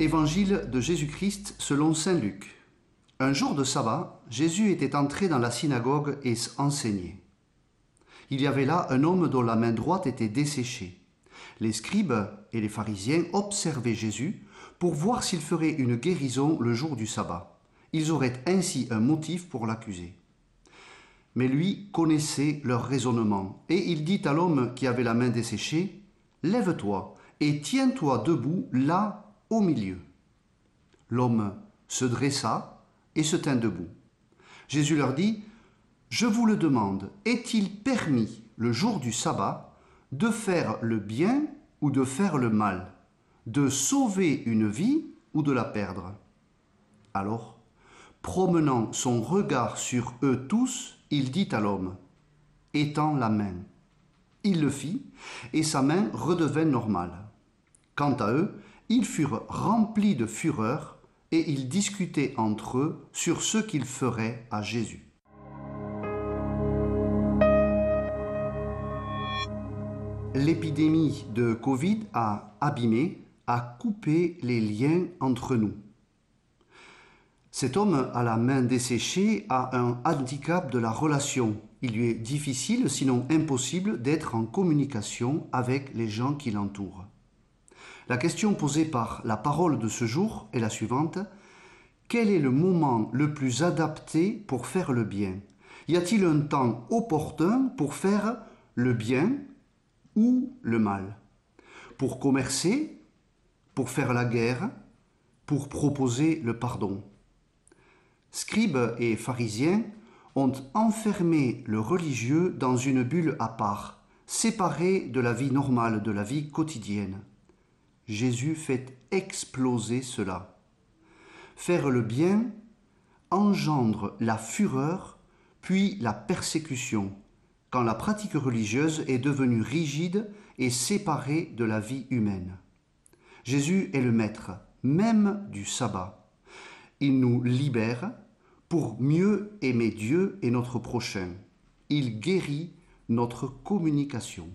Évangile de Jésus-Christ selon Saint Luc. Un jour de sabbat, Jésus était entré dans la synagogue et enseignait. Il y avait là un homme dont la main droite était desséchée. Les scribes et les pharisiens observaient Jésus pour voir s'il ferait une guérison le jour du sabbat. Ils auraient ainsi un motif pour l'accuser. Mais lui connaissait leur raisonnement, et il dit à l'homme qui avait la main desséchée, Lève-toi et tiens-toi debout là au milieu. L'homme se dressa et se tint debout. Jésus leur dit, Je vous le demande, est-il permis, le jour du sabbat, de faire le bien ou de faire le mal, de sauver une vie ou de la perdre? Alors, promenant son regard sur eux tous, il dit à l'homme, Étends la main. Il le fit, et sa main redevint normale. Quant à eux, ils furent remplis de fureur et ils discutaient entre eux sur ce qu'ils feraient à Jésus. L'épidémie de Covid a abîmé, a coupé les liens entre nous. Cet homme à la main desséchée a un handicap de la relation. Il lui est difficile, sinon impossible, d'être en communication avec les gens qui l'entourent. La question posée par la parole de ce jour est la suivante. Quel est le moment le plus adapté pour faire le bien? Y a-t-il un temps opportun pour faire le bien ou le mal? Pour commercer Pour faire la guerre Pour proposer le pardon? Scribes et pharisiens ont enfermé le religieux dans une bulle à part, séparée de la vie normale, de la vie quotidienne. Jésus fait exploser cela. Faire le bien engendre la fureur, puis la persécution, quand la pratique religieuse est devenue rigide et séparée de la vie humaine. Jésus est le maître, même du sabbat. Il nous libère pour mieux aimer Dieu et notre prochain. Il guérit notre communication.